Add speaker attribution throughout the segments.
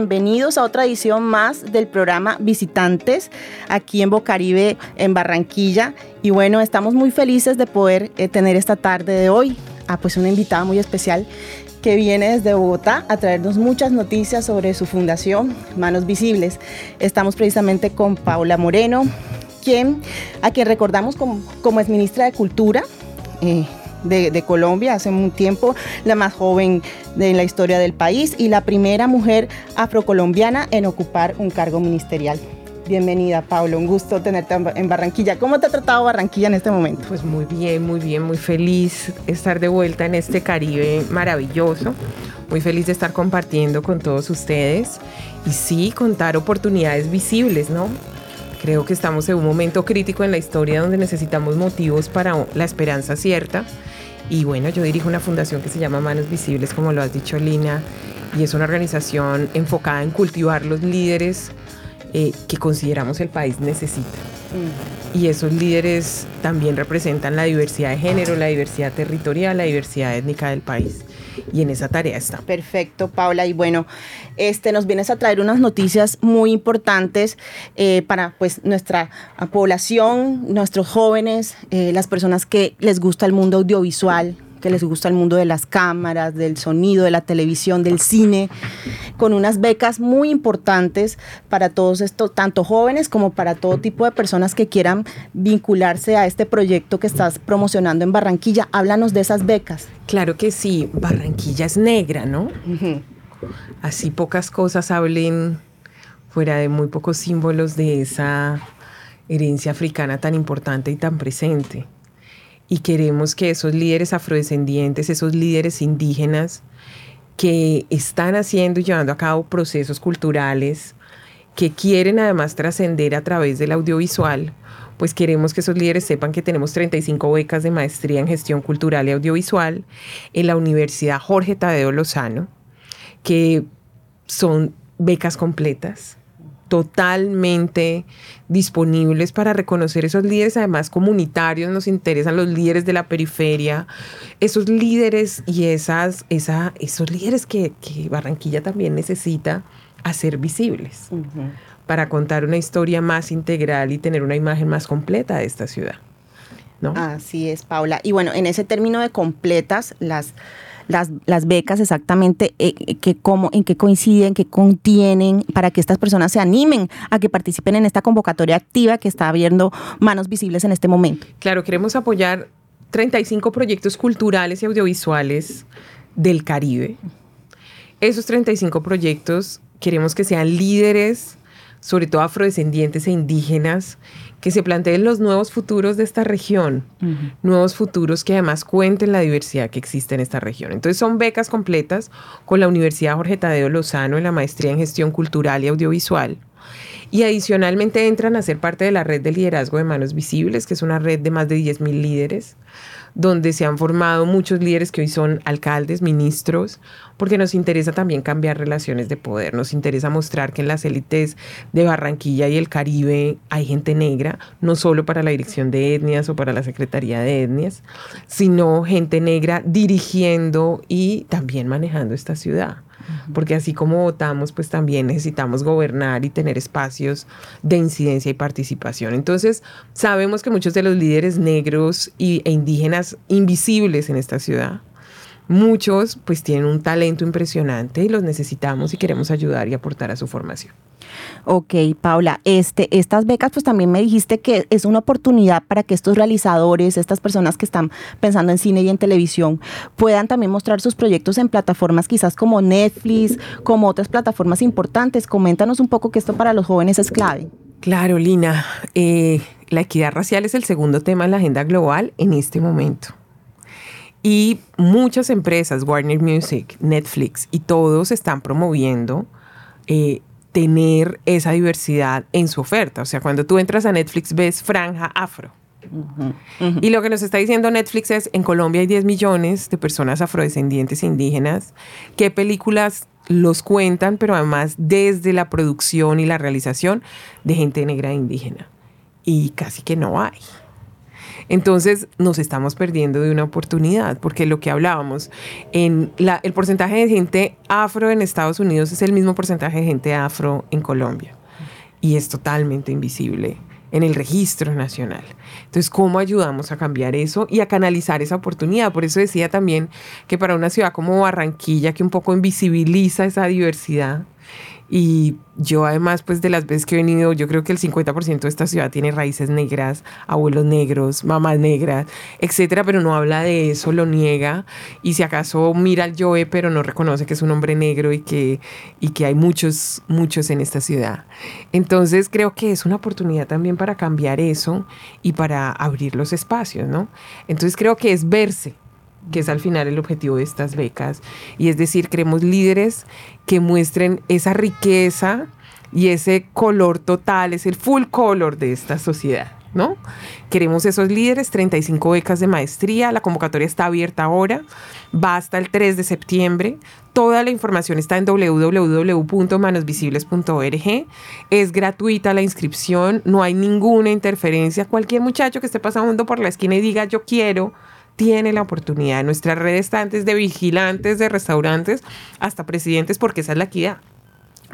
Speaker 1: bienvenidos a otra edición más del programa Visitantes aquí en Bocaribe, en Barranquilla. Y bueno, estamos muy felices de poder eh, tener esta tarde de hoy a pues una invitada muy especial que viene desde Bogotá a traernos muchas noticias sobre su fundación Manos Visibles. Estamos precisamente con Paula Moreno, quien, a quien recordamos como, como es ministra de Cultura. Eh, de, Colombia hace un tiempo, la más joven de la historia del país y la primera mujer afrocolombiana en ocupar un cargo ministerial. Bienvenida, Pablo. Un gusto tenerte en Barranquilla. ¿Cómo te ha tratado Barranquilla en este momento?
Speaker 2: Pues muy bien, muy bien, muy feliz estar de vuelta en este Caribe maravilloso. Muy feliz de estar compartiendo con todos ustedes y sí, contar oportunidades visibles, ¿no? Creo que estamos en un momento crítico en la historia donde necesitamos motivos para la esperanza cierta y bueno, yo dirijo una fundación que se llama Manos Visibles, como lo has dicho Lina, y es una organización enfocada en cultivar los líderes eh, que consideramos el país necesita. Y esos líderes también representan la diversidad de género, la diversidad territorial, la diversidad étnica del país y en esa tarea está.
Speaker 1: Perfecto, Paula. Y bueno, este, nos vienes a traer unas noticias muy importantes eh, para pues, nuestra población, nuestros jóvenes, eh, las personas que les gusta el mundo audiovisual, que les gusta el mundo de las cámaras, del sonido, de la televisión, del cine, con unas becas muy importantes para todos estos, tanto jóvenes como para todo tipo de personas que quieran vincularse a este proyecto que estás promocionando en Barranquilla. Háblanos de esas becas.
Speaker 2: Claro que sí, Barranquilla es negra, ¿no? Así pocas cosas hablen fuera de muy pocos símbolos de esa herencia africana tan importante y tan presente y queremos que esos líderes afrodescendientes, esos líderes indígenas que están haciendo y llevando a cabo procesos culturales, que quieren además trascender a través del audiovisual, pues queremos que esos líderes sepan que tenemos 35 becas de maestría en gestión cultural y audiovisual en la Universidad Jorge Tadeo Lozano, que son becas completas totalmente disponibles para reconocer esos líderes, además comunitarios, nos interesan los líderes de la periferia, esos líderes y esas, esa, esos líderes que, Barranquilla también necesita hacer visibles para contar una historia más integral y tener una imagen más completa de esta ciudad. ¿no?
Speaker 1: Así es, Paula. Y bueno, en ese término de completas, las las, becas exactamente, eh, que cómo, en qué coinciden, qué contienen, para que estas personas se animen a que participen en esta convocatoria activa que está abriendo manos visibles en este momento.
Speaker 2: Claro, queremos apoyar 35 proyectos culturales y audiovisuales del Caribe. Esos 35 proyectos queremos que sean líderes, sobre todo afrodescendientes e indígenas, que se planteen los nuevos futuros de esta región, nuevos futuros que además cuenten la diversidad que existe en esta región. Entonces son becas completas con la Universidad Jorge Tadeo Lozano en la maestría en gestión cultural y audiovisual. Y adicionalmente entran a ser parte de la red de liderazgo de manos visibles, que es una red de más de 10.000 líderes donde se han formado muchos líderes que hoy son alcaldes, ministros, porque nos interesa también cambiar relaciones de poder, nos interesa mostrar que en las élites de Barranquilla y el Caribe hay gente negra, no solo para la dirección de etnias o para la Secretaría de Etnias, sino gente negra dirigiendo y también manejando esta ciudad porque así como votamos, pues también necesitamos gobernar y tener espacios de incidencia y participación. Entonces, sabemos que muchos de los líderes negros e indígenas invisibles en esta ciudad, muchos pues tienen un talento impresionante y los necesitamos y queremos ayudar y aportar a su formación.
Speaker 1: Ok, Paula, este, estas becas, pues también me dijiste que es una oportunidad para que estos realizadores, estas personas que están pensando en cine y en televisión, puedan también mostrar sus proyectos en plataformas quizás como Netflix, como otras plataformas importantes. Coméntanos un poco que esto para los jóvenes es clave.
Speaker 2: Claro, Lina. Eh, la equidad racial es el segundo tema en la agenda global en este momento. Y muchas empresas, Warner Music, Netflix y todos están promoviendo eh, tener esa diversidad en su oferta. O sea, cuando tú entras a Netflix ves franja afro. Y lo que nos está diciendo Netflix es, en Colombia hay 10 millones de personas afrodescendientes e indígenas. ¿Qué películas los cuentan? Pero además desde la producción y la realización de gente negra e indígena. Y casi que no hay. Entonces nos estamos perdiendo de una oportunidad, porque lo que hablábamos, en la, el porcentaje de gente afro en Estados Unidos es el mismo porcentaje de gente afro en Colombia. Y es totalmente invisible en el registro nacional. Entonces, ¿cómo ayudamos a cambiar eso y a canalizar esa oportunidad? Por eso decía también que para una ciudad como Barranquilla, que un poco invisibiliza esa diversidad, y yo además, pues de las veces que he venido, yo creo que el 50% de esta ciudad tiene raíces negras, abuelos negros, mamás negras, etcétera, pero no habla de eso, lo niega. Y si acaso mira al Joe, pero no reconoce que es un hombre negro y que, y que hay muchos, muchos en esta ciudad. Entonces creo que es una oportunidad también para cambiar eso y para abrir los espacios, ¿no? Entonces creo que es verse, que es al final el objetivo de estas becas. Y es decir, queremos líderes que muestren esa riqueza y ese color total, es el full color de esta sociedad. ¿No? Queremos esos líderes, 35 becas de maestría, la convocatoria está abierta ahora, va hasta el 3 de septiembre, toda la información está en www.manosvisibles.org, es gratuita la inscripción, no hay ninguna interferencia, cualquier muchacho que esté pasando por la esquina y diga yo quiero, tiene la oportunidad. Nuestra red está antes de vigilantes de restaurantes hasta presidentes, porque esa es la equidad.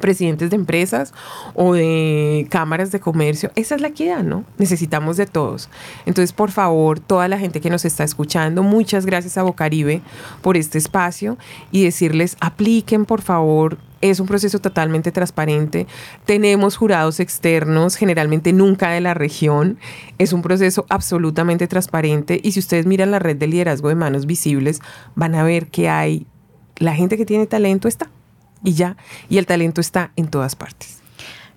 Speaker 2: Presidentes de empresas o de cámaras de comercio, esa es la equidad, ¿no? Necesitamos de todos. Entonces, por favor, toda la gente que nos está escuchando, muchas gracias a Bocaribe por este espacio y decirles, apliquen, por favor, es un proceso totalmente transparente. Tenemos jurados externos, generalmente nunca de la región. Es un proceso absolutamente transparente y si ustedes miran la red de liderazgo de manos visibles, van a ver que hay, la gente que tiene talento está y ya, y el talento está en todas partes.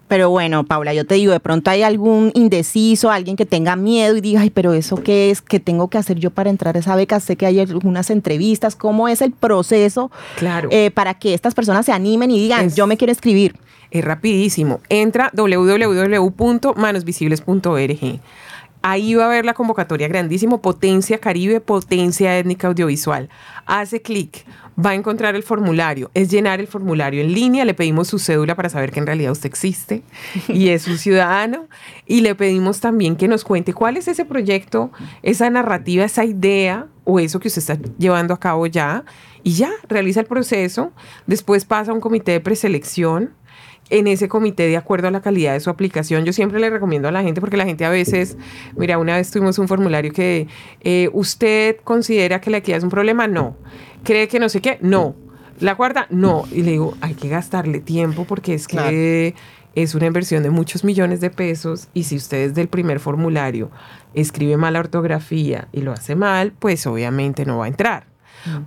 Speaker 1: Pero bueno, Paula, yo te digo, de pronto hay algún indeciso, alguien que tenga miedo y diga, ay, pero eso qué es, qué tengo que hacer yo para entrar a esa beca. Sé que hay algunas entrevistas, ¿cómo es el proceso
Speaker 2: claro.
Speaker 1: Eh, para que estas personas se animen y digan, yo me quiero escribir?
Speaker 2: Es rapidísimo. Entra www.manosvisibles.org. Ahí va a ver la convocatoria grandísimo, Potencia Caribe, Potencia Étnica Audiovisual. Hace clic, va a encontrar el formulario. Es llenar el formulario en línea, le pedimos su cédula para saber que en realidad usted existe y es un ciudadano. Y le pedimos también que nos cuente cuál es ese proyecto, esa narrativa, esa idea o eso que usted está llevando a cabo ya. Y ya, realiza el proceso. Después pasa a un comité de preselección en ese comité de acuerdo a la calidad de su aplicación. Yo siempre le recomiendo a la gente, porque la gente a veces, mira, una vez tuvimos un formulario que eh, usted considera que la equidad es un problema, no. ¿Cree que no sé qué? No. La cuarta, no. Y le digo, hay que gastarle tiempo porque es que es una inversión de muchos millones de pesos y si usted es del primer formulario escribe mala ortografía y lo hace mal, pues obviamente no va a entrar.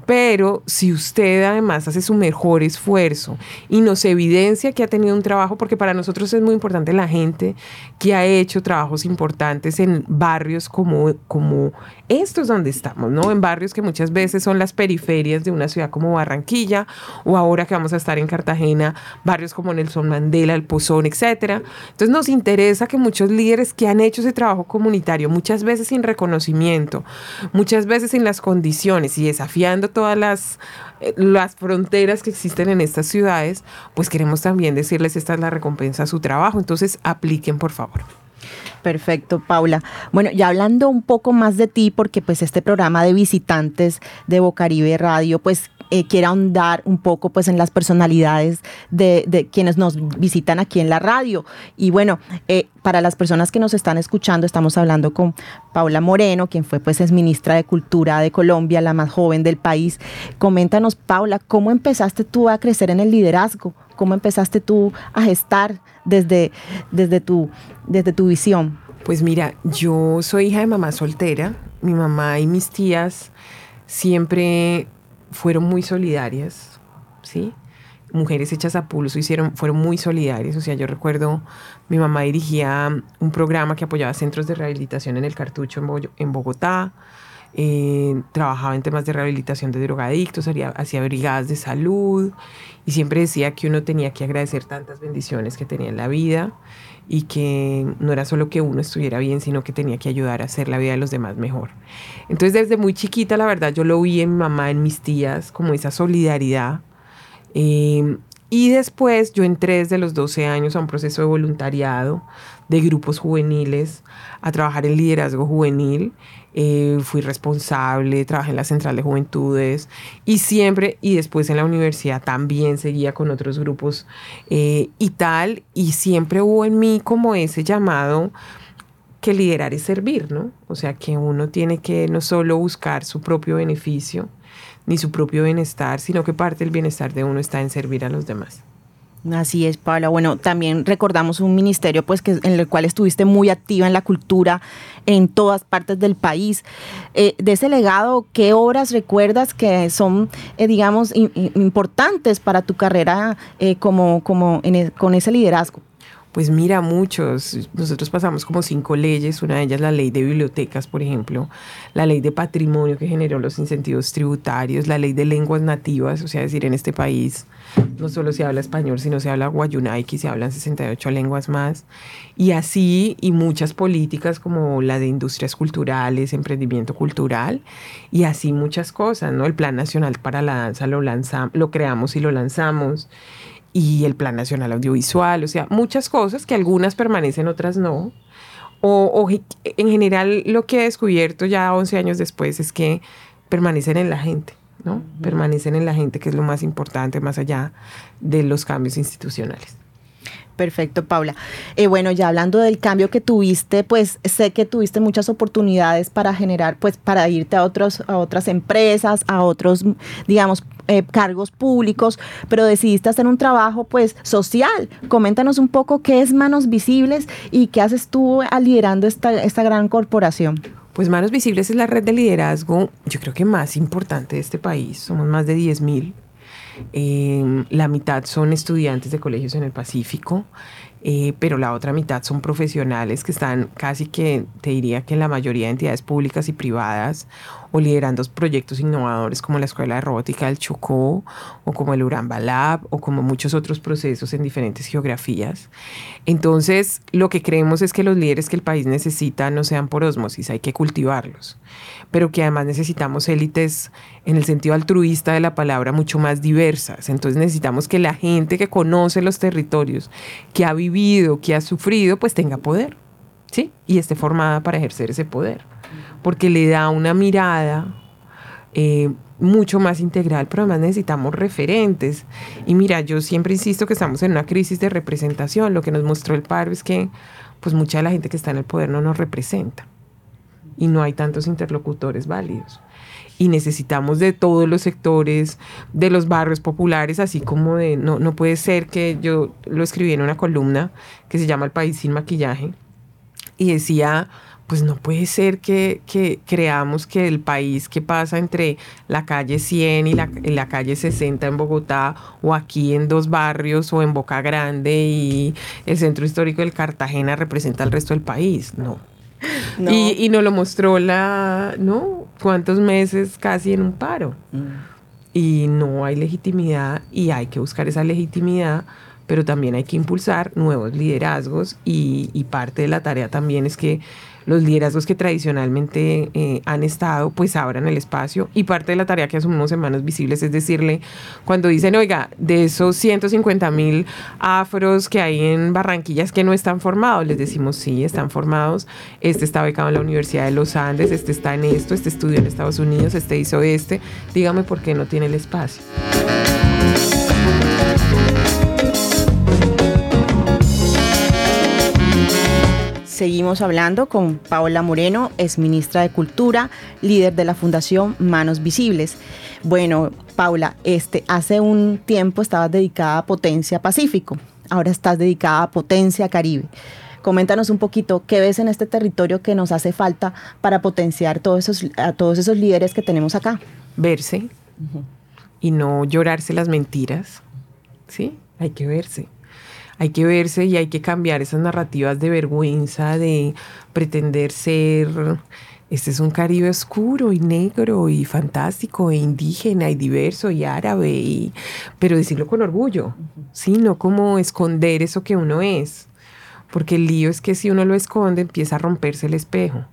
Speaker 2: Pero si usted además hace su mejor esfuerzo y nos evidencia que ha tenido un trabajo, porque para nosotros es muy importante la gente que ha hecho trabajos importantes en barrios como, como estos donde estamos, ¿no? En barrios que muchas veces son las periferias de una ciudad como Barranquilla o ahora que vamos a estar en Cartagena, barrios como Nelson Mandela, El Pozón, etcétera. Entonces nos interesa que muchos líderes que han hecho ese trabajo comunitario, muchas veces sin reconocimiento, muchas veces sin las condiciones y desafíos todas las, eh, las fronteras que existen en estas ciudades, pues queremos también decirles esta es la recompensa a su trabajo. Entonces, apliquen, por favor.
Speaker 1: Perfecto, Paula. Bueno, ya hablando un poco más de ti, porque pues este programa de visitantes de Bocaribe Radio, pues eh, quiere ahondar un poco pues en las personalidades de, quienes nos visitan aquí en la radio. Y bueno, eh, para las personas que nos están escuchando, estamos hablando con Paula Moreno, quien fue pues es ministra de Cultura de Colombia, la más joven del país. Coméntanos, Paula, ¿cómo empezaste tú a crecer en el liderazgo? ¿Cómo empezaste tú a gestar desde, desde, tu, desde tu visión?
Speaker 2: Pues mira, yo soy hija de mamá soltera. Mi mamá y mis tías siempre fueron muy solidarias, ¿sí? Mujeres hechas a pulso hicieron, fueron muy solidarias. O sea, yo recuerdo, mi mamá dirigía un programa que apoyaba centros de rehabilitación en el Cartucho en, Bogotá. Eh, trabajaba en temas de rehabilitación de drogadictos, hacía brigadas de salud y siempre decía que uno tenía que agradecer tantas bendiciones que tenía en la vida y que no era solo que uno estuviera bien, sino que tenía que ayudar a hacer la vida de los demás mejor. Entonces desde muy chiquita, la verdad, yo lo vi en mi mamá, en mis tías, como esa solidaridad. Em, y después yo entré desde los 12 años a un proceso de voluntariado de grupos juveniles a trabajar en liderazgo juvenil. Eh, fui responsable, trabajé en la Central de Juventudes y siempre, y después en la universidad también seguía con otros grupos eh, y tal, y siempre hubo en mí como ese llamado que liderar es servir, ¿no? O sea, que uno tiene que no solo buscar su propio beneficio ni su propio bienestar, sino que parte del bienestar de uno está en servir a los demás.
Speaker 1: Así es, Paula. Bueno, también recordamos un ministerio pues que en el cual estuviste muy activa en la cultura en todas partes del país. Eh, de ese legado, ¿qué obras recuerdas que son, eh, digamos, importantes para tu carrera eh, como, como e, con ese liderazgo?
Speaker 2: Pues mira, muchos. Nosotros pasamos como cinco leyes, una de ellas la ley de bibliotecas, por ejemplo, la ley de patrimonio que generó los incentivos tributarios, la ley de lenguas nativas, o sea, decir, en este país no solo se habla español, sino se habla guayunaiki, se hablan 68 lenguas más, y así, y muchas políticas como la de industrias culturales, emprendimiento cultural, y así muchas cosas, ¿no? El Plan Nacional para la Danza lo, lanzamos, lo creamos y lo lanzamos y el Plan Nacional Audiovisual, o sea, muchas cosas que algunas permanecen, otras no. O, en general lo que he descubierto ya 11 años después es que permanecen en la gente, ¿no? Permanecen en la gente, que es lo más importante, más allá de los cambios institucionales.
Speaker 1: Perfecto, Paula. Eh, bueno, ya hablando del cambio que tuviste, pues sé que tuviste muchas oportunidades para generar, pues para irte a, otros, a otras empresas, a otros, digamos, eh, cargos públicos, pero decidiste hacer un trabajo pues social. Coméntanos un poco qué es Manos Visibles y qué haces tú liderando esta, esta gran corporación.
Speaker 2: Pues Manos Visibles es la red de liderazgo, yo creo que más importante de este país. Somos más de 10 mil. Eh, la mitad son estudiantes de colegios en el Pacífico. Eh, pero la otra mitad son profesionales que están casi que, te diría que en la mayoría de entidades públicas y privadas o liderando proyectos innovadores como la Escuela de Robótica del Chocó o como el Uramba Lab o como muchos otros procesos en diferentes geografías. Entonces, lo que creemos es que los líderes que el país necesita no sean por osmosis, hay que cultivarlos, pero que además necesitamos élites en el sentido altruista de la palabra mucho más diversas. Entonces necesitamos que la gente que conoce los territorios, que ha vivido que ha sufrido, pues tenga poder, ¿sí? Y esté formada para ejercer ese poder, porque le da una mirada eh, mucho más integral, pero además necesitamos referentes. Y mira, yo siempre insisto que estamos en una crisis de representación. Lo que nos mostró el paro es que pues mucha de la gente que está en el poder no nos representa y no hay tantos interlocutores válidos y necesitamos de todos los sectores, de los barrios populares, así como de, no, no puede ser que yo lo escribí en una columna que se llama El País sin maquillaje y decía, pues no puede ser que, que, creamos que el país que pasa entre la calle 100 y la, la, calle 60 en Bogotá o aquí en dos barrios o en Boca Grande y el centro histórico del Cartagena representa al resto del país. No, y, y nos lo mostró la, ¿no? ¿Cuántos meses casi en un paro? Mm. Y no hay legitimidad y hay que buscar esa legitimidad, pero también hay que impulsar nuevos liderazgos y, y parte de la tarea también es que los liderazgos que tradicionalmente eh, han estado, pues abran el espacio. Y parte de la tarea que asumimos en Manos Visibles es decirle, cuando dicen, oiga, de esos 150 mil afros que hay en Barranquillas que no están formados, les decimos, sí, están formados. Este está becado en la Universidad de los Andes, este está en esto, este estudió en Estados Unidos, este hizo este. Dígame por qué no tiene el espacio.
Speaker 1: Seguimos hablando con Paola Moreno, es ministra de Cultura, líder de la Fundación Manos Visibles. Bueno, Paula, este, hace un tiempo estabas dedicada a Potencia Pacífico, ahora estás dedicada a Potencia Caribe. Coméntanos un poquito qué ves en este territorio que nos hace falta para potenciar todos esos, a todos esos líderes que tenemos acá.
Speaker 2: Verse y no llorarse las mentiras. ¿Sí? Hay que verse hay que verse y hay que cambiar esas narrativas de vergüenza, de pretender ser, este es un Caribe oscuro y negro y fantástico e indígena y diverso y árabe, y, pero decirlo con orgullo, ¿sí? No como esconder eso que uno es, porque el lío es que si uno lo esconde empieza a romperse el espejo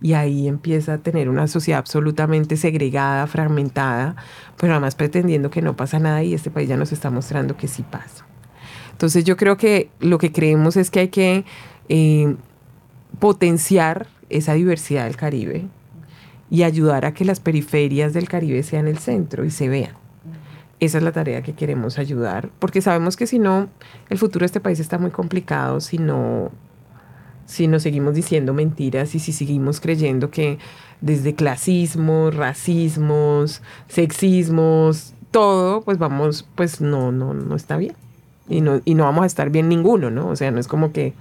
Speaker 2: y ahí empieza a tener una sociedad absolutamente segregada, fragmentada, pero además pretendiendo que no pasa nada y este país ya nos está mostrando que sí pasa. Entonces yo creo que lo que creemos es que hay que eh, potenciar esa diversidad del Caribe y ayudar a que las periferias del Caribe sean el centro y se vean. Esa es la tarea que queremos ayudar, porque sabemos que si no, el futuro de este país está muy complicado si no, si nos seguimos diciendo mentiras y si seguimos creyendo que desde clasismos, racismos, sexismos, todo, pues vamos, pues no, no, no está bien. Y no, y no vamos a estar bien ninguno, ¿no? O sea, no es como que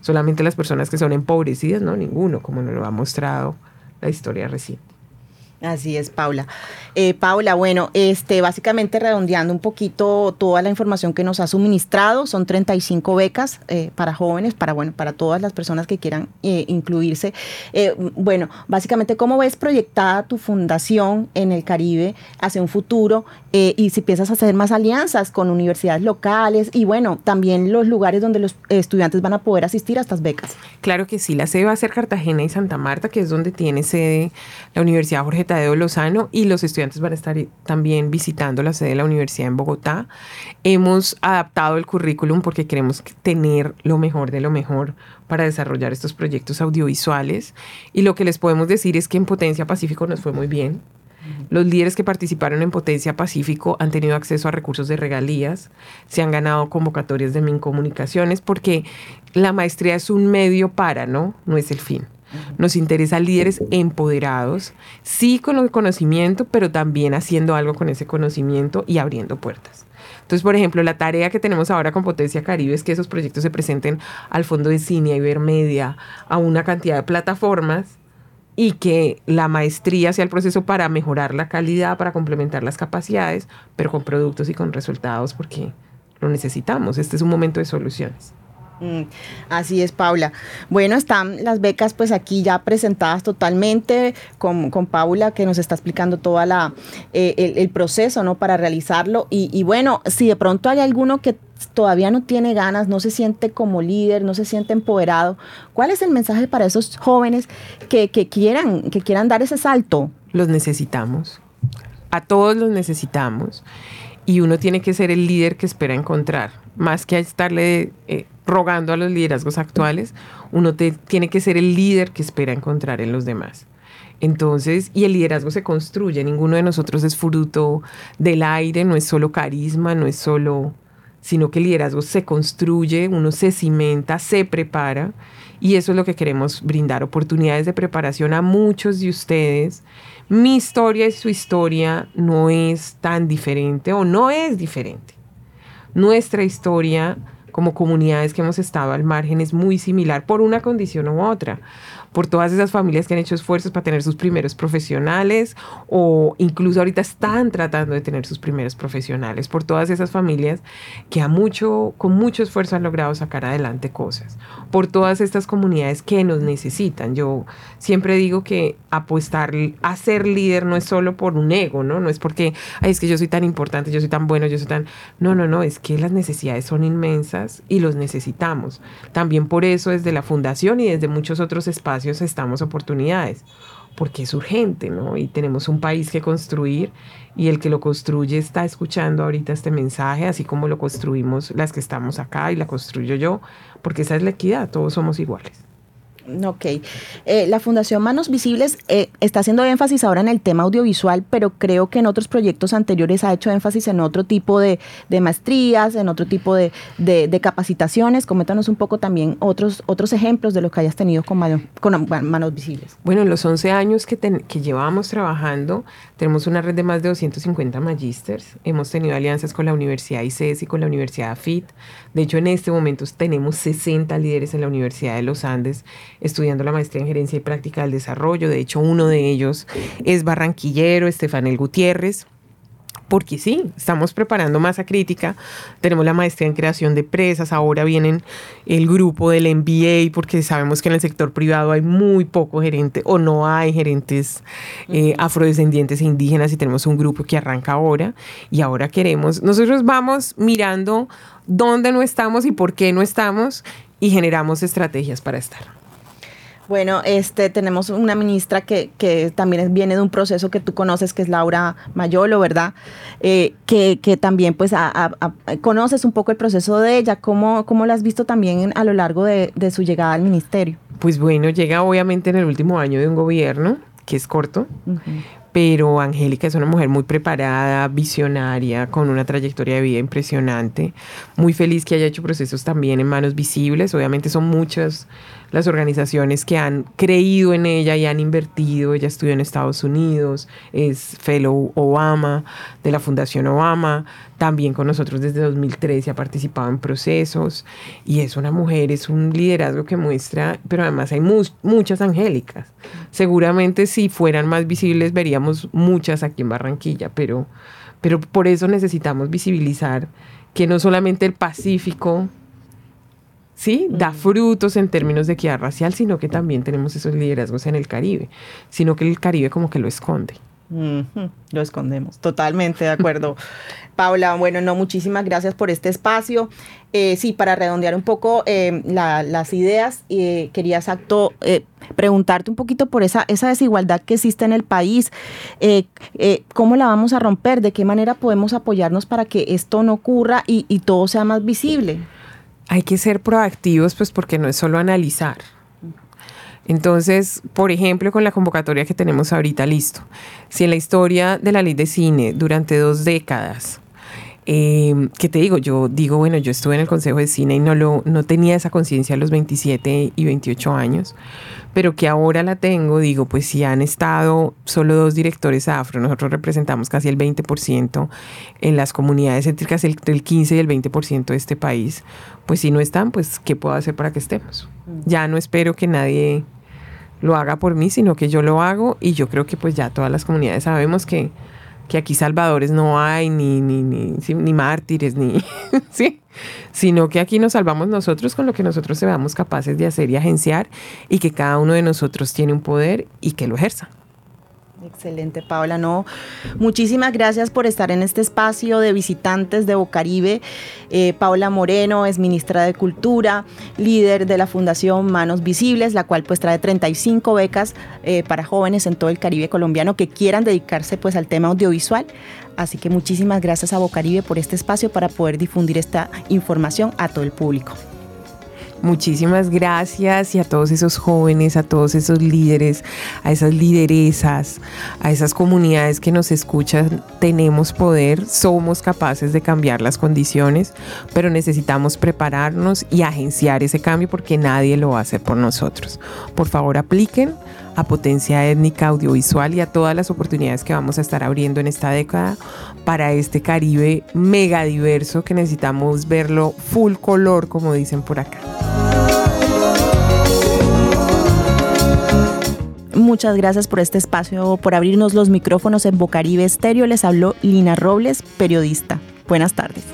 Speaker 2: solamente las personas que son empobrecidas, no, ninguno, como nos lo ha mostrado la historia reciente.
Speaker 1: Así es, Paula. Eh, Paula, bueno, este, básicamente redondeando un poquito toda la información que nos ha suministrado, son 35 becas eh, para jóvenes, para, bueno, para todas las personas que quieran eh, incluirse. bueno, básicamente, ¿cómo ves proyectada tu fundación en el Caribe hacia un futuro? y si piensas hacer más alianzas con universidades locales y, bueno, también los lugares donde los estudiantes van a poder asistir a estas becas.
Speaker 2: Claro que sí, la sede va a ser Cartagena y Santa Marta, que es donde tiene sede la Universidad Jorge Tadeo Lozano y los estudiantes van a estar también visitando la sede de la universidad en Bogotá. Hemos adaptado el currículum porque queremos tener lo mejor de lo mejor para desarrollar estos proyectos audiovisuales y lo que les podemos decir es que en Potencia Pacífico nos fue muy bien. Los líderes que participaron en Potencia Pacífico han tenido acceso a recursos de regalías, se han ganado convocatorias de Mincomunicaciones porque la maestría es un medio para, ¿no? No es el fin. Nos interesa líderes empoderados, sí con el conocimiento, pero también haciendo algo con ese conocimiento y abriendo puertas. Entonces, por ejemplo, la tarea que tenemos ahora con Potencia Caribe es que esos proyectos se presenten al Fondo de Cine, a Ibermedia, a una cantidad de plataformas y que la maestría sea el proceso para mejorar la calidad, para complementar las capacidades, pero con productos y con resultados porque lo necesitamos. Este es un momento de soluciones.
Speaker 1: Mm, así es, Paula. Bueno, están las becas pues aquí ya presentadas totalmente con, Paula que nos está explicando toda la eh, el, proceso, ¿no? Para realizarlo. Y, bueno, si de pronto hay alguno que todavía no tiene ganas, no se siente como líder, no se siente empoderado, ¿cuál es el mensaje para esos jóvenes que, que quieran, que quieran dar ese salto?
Speaker 2: Los necesitamos. A todos los necesitamos. Y uno tiene que ser el líder que espera encontrar, más que estarle eh, rogando a los liderazgos actuales, uno tiene que ser el líder que espera encontrar en los demás. Entonces, y el liderazgo se construye, ninguno de nosotros es fruto del aire, no es solo carisma, no es solo, sino que el liderazgo se construye, uno se cimenta, se prepara, y eso es lo que queremos brindar, oportunidades de preparación a muchos de ustedes. Mi historia y su historia no es tan diferente o no es diferente. Nuestra historia como comunidades que hemos estado al margen es muy similar por una condición u otra por todas esas familias que han hecho esfuerzos para tener sus primeros profesionales o incluso ahorita están tratando de tener sus primeros profesionales, por todas esas familias que a mucho, con mucho esfuerzo han logrado sacar adelante cosas, por todas estas comunidades que nos necesitan. Yo siempre digo que apostar a ser líder no es solo por un ego, ¿no? No es porque, ay, es que yo soy tan importante, yo soy tan bueno, yo soy tan... No, no, no, es que las necesidades son inmensas y los necesitamos. También por eso desde la fundación y desde muchos otros espacios, estamos oportunidades, porque es urgente, ¿no? Y tenemos un país que construir y el que lo construye está escuchando ahorita este mensaje, así como lo construimos las que estamos acá y la construyo yo, porque esa es la equidad, todos somos iguales.
Speaker 1: Ok. Eh, la Fundación Manos Visibles eh, está haciendo énfasis ahora en el tema audiovisual, pero creo que en otros proyectos anteriores ha hecho énfasis en otro tipo de, maestrías, en otro tipo de, capacitaciones. Coméntanos un poco también otros, ejemplos de lo que hayas tenido con, Manos Visibles.
Speaker 2: Bueno, en los 11 años que, que llevamos trabajando, tenemos una red de más de 250 magísters. Hemos tenido alianzas con la Universidad ICES y con la Universidad FIT. De hecho, en este momento tenemos 60 líderes en la Universidad de los Andes estudiando la maestría en gerencia y práctica del desarrollo. De hecho, uno de ellos es barranquillero, Estefanel Gutiérrez porque sí, estamos preparando masa crítica, tenemos la maestría en creación de presas, ahora vienen el grupo del MBA, porque sabemos que en el sector privado hay muy poco gerente o no hay gerentes eh, afrodescendientes e indígenas y tenemos un grupo que arranca ahora y ahora queremos, nosotros vamos mirando dónde no estamos y por qué no estamos y generamos estrategias para estar.
Speaker 1: Bueno, este, tenemos una ministra que, que, también viene de un proceso que tú conoces, que es Laura Mayolo, ¿verdad? Eh, que, que, también pues conoces un poco el proceso de ella. ¿Cómo, cómo la has visto también a lo largo de, de, su llegada al ministerio?
Speaker 2: Pues bueno, llega obviamente en el último año de un gobierno, que es corto, pero Angélica es una mujer muy preparada, visionaria, con una trayectoria de vida impresionante, muy feliz que haya hecho procesos también en manos visibles, obviamente son muchas las organizaciones que han creído en ella y han invertido. Ella estudió en Estados Unidos, es Fellow Obama de la Fundación Obama, también con nosotros desde 2013 ha participado en procesos y es una mujer, es un liderazgo que muestra, pero además hay muchas angélicas. Seguramente si fueran más visibles veríamos muchas aquí en Barranquilla, pero, pero por eso necesitamos visibilizar que no solamente el Pacífico ¿sí? Da frutos en términos de equidad racial, sino que también tenemos esos liderazgos en el Caribe, sino que el Caribe como que lo esconde.
Speaker 1: Lo escondemos, totalmente de acuerdo. Paula, bueno, no, muchísimas gracias por este espacio. Eh, sí, para redondear un poco eh, las ideas, eh, quería exacto preguntarte un poquito por esa, esa desigualdad que existe en el país. ¿Cómo la vamos a romper? ¿De qué manera podemos apoyarnos para que esto no ocurra y, y todo sea más visible?
Speaker 2: Hay que ser proactivos, pues porque no es solo analizar. Entonces, por ejemplo, con la convocatoria que tenemos ahorita listo, si en la historia de la ley de cine durante dos décadas eh, ¿Qué te digo? Yo digo, bueno, yo estuve en el Consejo de Cine y no, lo, no tenía esa conciencia a los 27 y 28 años, pero que ahora la tengo, digo, pues si han estado solo dos directores afro, nosotros representamos casi el 20% en las comunidades entre el 15 y el 20% de este país, pues si no están, pues ¿qué puedo hacer para que estemos? Mm. Ya no espero que nadie lo haga por mí, sino que yo lo hago y yo creo que pues ya todas las comunidades sabemos que que aquí salvadores no hay, ni, ni, ni, ni mártires, ni, ¿sí? Sino que aquí nos salvamos nosotros con lo que nosotros seamos capaces de hacer y agenciar y que cada uno de nosotros tiene un poder y que lo ejerza.
Speaker 1: Excelente, Paula. No, muchísimas gracias por estar en este espacio de visitantes de Bocaribe. Eh, Paula Moreno es ministra de Cultura, líder de la Fundación Manos Visibles, la cual pues trae 35 becas eh, para jóvenes en todo el Caribe colombiano que quieran dedicarse pues al tema audiovisual. Así que muchísimas gracias a Bocaribe por este espacio para poder difundir esta información a todo el público.
Speaker 2: Muchísimas gracias y a todos esos jóvenes, a todos esos líderes, a esas lideresas, a esas comunidades que nos escuchan. Tenemos poder, somos capaces de cambiar las condiciones, pero necesitamos prepararnos y agenciar ese cambio porque nadie lo va a hacer por nosotros. Por favor, apliquen a potencia étnica audiovisual y a todas las oportunidades que vamos a estar abriendo en esta década para este Caribe mega diverso que necesitamos verlo full color, como dicen por acá.
Speaker 1: Muchas gracias por este espacio, por abrirnos los micrófonos en Bocaribe Estéreo. Les habló Lina Robles, periodista. Buenas tardes.